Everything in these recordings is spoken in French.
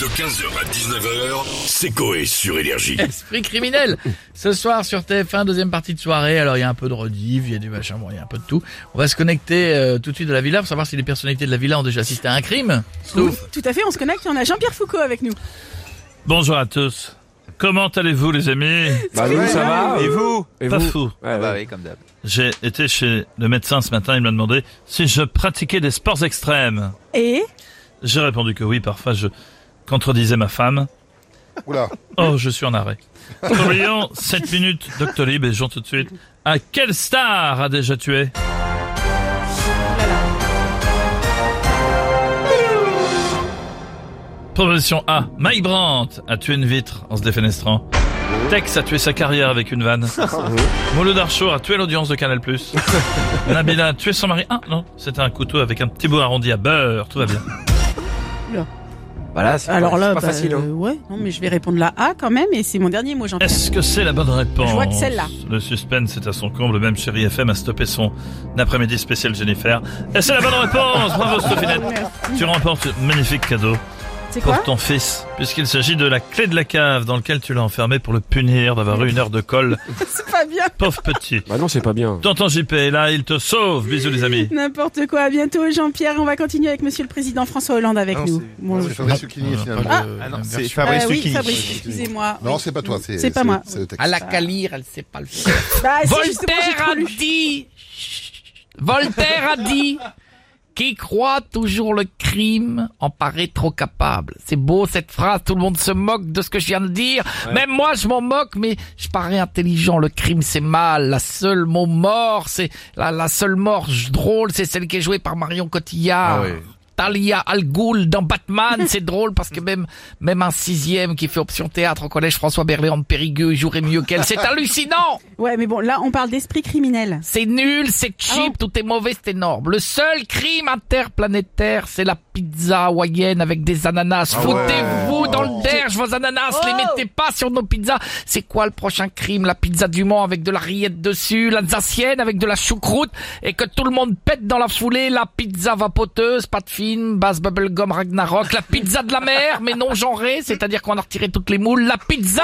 De 15h à 19h, c'est Coé sur Énergie. Esprit criminel. Ce soir sur TF1, deuxième partie de soirée. Alors il y a un peu de rediff, il y a du machin, bon, il y a un peu de tout. On va se connecter euh, tout de suite de la villa pour savoir si les personnalités de la villa ont déjà assisté à un crime. Oui, tout à fait, on se connecte et on a Jean-Pierre Foucault avec nous. Bonjour à tous. Comment allez-vous les amis? Bah nous, ça va. Et vous? Et Pas vous? fou. Ouais, Bah ouais. oui, comme d'hab. J'ai été chez le médecin ce matin, il m'a demandé si je pratiquais des sports extrêmes. Et? J'ai répondu que oui, parfois je contredisais ma femme. Oula. Oh, je suis en arrêt. Oublions 7 minutes Doctolib et jouons tout de suite. À quelle star a déjà tué Proposition A. Mike Brandt a tué une vitre en se défenestrant. Tex a tué sa carrière avec une vanne. Mouloud Archo a tué l'audience de Canal+. Nabila a tué son mari. Ah non, c'était un couteau avec un petit bout arrondi à beurre. Tout va bien. Voilà, c'est alors pas, là, c'est pas bah, facile. Hein. euh, ouais, non, mais je vais répondre la A quand même, et c'est mon dernier mot, Jean-Pierre. Est-ce que c'est la bonne réponse Je vois que celle-là. Le suspense est à son comble. Même Chéri FM a stoppé son après-midi spécial Jennifer. Et c'est la bonne réponse? Bravo Stophinette Tu remportes un magnifique cadeau C'est pour quoi ton fils, puisqu'il s'agit de la clé de la cave dans lequel tu l'as enfermé pour le punir d'avoir eu une heure de colle. C'est pas bien. Pauvre petit. Bah non, c'est pas bien. Tonton JP est là, il te sauve. Bisous les amis. N'importe quoi. À bientôt, Jean-Pierre. On va continuer avec Monsieur le Président François Hollande avec Non, nous. c'est- Bon, c'est Fabrice Lucchini, Ah, finalement. Ah non, c'est. Fabrice oui, Lucchini. Fabrice, excusez-moi. Non, c'est pas toi, c'est C'est pas moi. À la calire, elle sait pas le faire. Bah, Voltaire a dit, Voltaire a dit, qui croit toujours le crime en paraît trop capable. C'est beau cette phrase, tout le monde se moque de ce que je viens de dire. Même moi je m'en moque, mais je parais intelligent. Le crime c'est mal. La seule mot mort, c'est la, la seule mort drôle, c'est celle qui est jouée par Marion Cotillard. Ah oui. Talia Al Ghul dans Batman, c'est drôle parce que même même un sixième qui fait option théâtre au collège François Berléand de Périgueux jouerait mieux qu'elle. C'est hallucinant. Ouais, mais bon, là, on parle d'esprit criminel. C'est nul, c'est Ah cheap, tout est mauvais, c'est énorme. Le seul crime interplanétaire, c'est la pizza hawaïenne avec des ananas. Ah Foutez-vous ouais. Dans le derge, vos ananas, Oh. les mettez pas sur nos pizzas. C'est quoi le prochain crime La pizza du Mans avec de la rillette dessus, l'alsacienne avec de la choucroute, et que tout le monde pète dans la foulée, la pizza vapoteuse, pas de film, basse bubblegum Ragnarok, la pizza de la mer, mais non genrée, c'est-à-dire qu'on a retiré toutes les moules, la pizza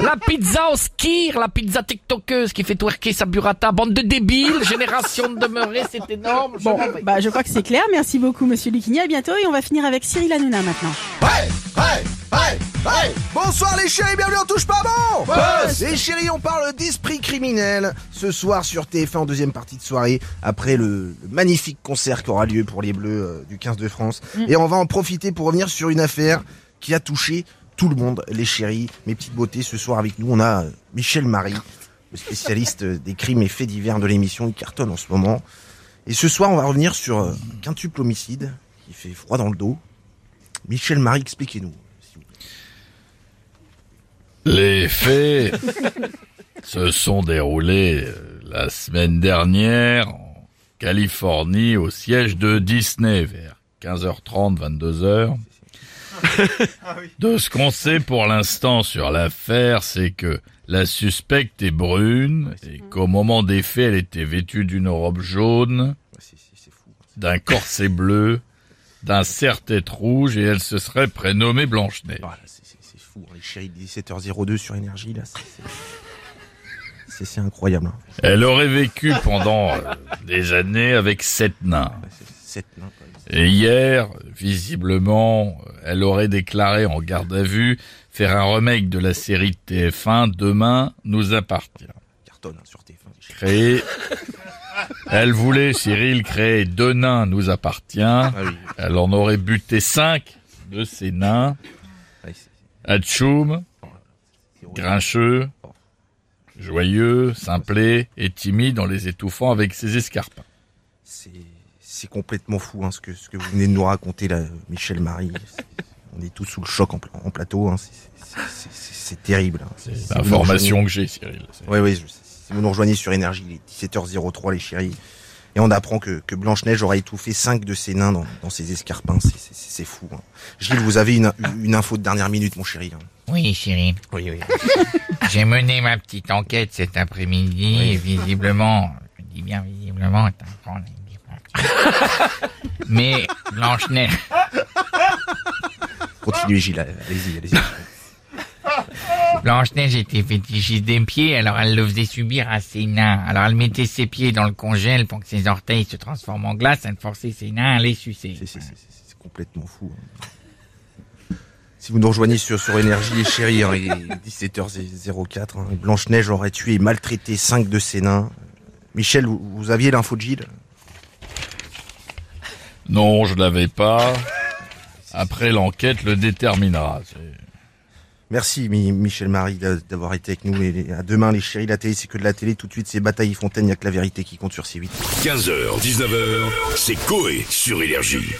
La pizza au skir, la pizza tiktokeuse qui fait twerker sa burrata, bande de débiles, génération de demeurés, c'est énorme. Bon, bah, je crois que c'est clair. Merci beaucoup, Monsieur Lucchini. À bientôt, et on va finir avec Cyril Hanouna maintenant. Hey, hey, hey, hey Bonsoir les chéris, bienvenue on touche pas bon Les chéris, on parle d'esprit criminel ce soir sur TF1 en deuxième partie de soirée après le, le magnifique concert qui aura lieu pour les Bleus euh, du 15 de France. Et on va en profiter pour revenir sur une affaire qui a touché tout le monde, les chéris, mes petites beautés. Ce soir avec nous, on a euh, Michel Marie, le spécialiste euh, des crimes et faits divers de l'émission, il cartonne en ce moment. Et ce soir, on va revenir sur euh, un quintuple homicide qui fait froid dans le dos. Michel Marie, expliquez-nous. Les faits se sont déroulés euh, la semaine dernière en Californie au siège de Disney vers 15h30, 22h. De ce qu'on sait pour l'instant sur l'affaire, c'est que la suspecte est brune et qu'au moment des faits, elle était vêtue d'une robe jaune, fou. d'un corset bleu, d'un serre-tête rouge et elle se serait prénommée Blanche-Neige. Fou, les chéris de 17h02 sur énergie, là, c'est- incroyable. hein. Elle aurait vécu pendant euh, des années avec sept nains. Sept. Et hier, visiblement, elle aurait déclaré en garde à vue faire un remake de la série de TF1 Demain nous appartient. Cartonne hein, sur TF1. les chéris. Créée, elle voulait, Cyril, créer deux nains nous appartient. Ah Elle en aurait buté cinq de ces nains. Horrible. grincheux, joyeux, simplé et timide en les étouffant avec ses escarpins. C'est complètement fou hein, ce, que, ce que vous venez de nous raconter là, Michel Marie. On est tous sous le choc en, en plateau. hein. C'est- terrible. hein. C'est l'information que j'ai, Cyril. Oui, oui, si vous nous rejoignez sur Énergie, il est 17h03, les chéris. Et on apprend que, que Blanche-Neige aura étouffé cinq de ses nains dans, dans ses escarpins. C'est- fou. hein. Gilles, vous avez une, une info de dernière minute, mon chéri. hein. Oui, Cyril. Oui, oui. J'ai mené ma petite enquête cet après-midi et visiblement, je dis bien visiblement, mais Blanche-Neige, Continuez, Gilles. Allez-y, allez-y. Blanche-Neige était fétichiste des pieds, alors elle le faisait subir à ses nains. Alors elle mettait ses pieds dans le congèle pour que ses orteils se transforment en glace, elle forçait ses nains à les sucer. C'est- c'est- c'est- C'est complètement fou. hein. Si vous nous rejoignez sur, sur Énergie, les chéris, hein, il est 17h04. hein. Blanche-Neige aurait tué et maltraité cinq de ses nains. Michel, vous, vous aviez l'info de Gilles? Non, je l'avais pas. Après, l'enquête le déterminera. Merci Mi- Michel Marie d'a- d'avoir été avec nous. Et à demain les chéris, la télé c'est que de la télé. Tout de suite c'est Bataille Fontaine, il n'y a que la vérité qui compte sur C8. 15h, 19h, c'est Coé sur Énergie.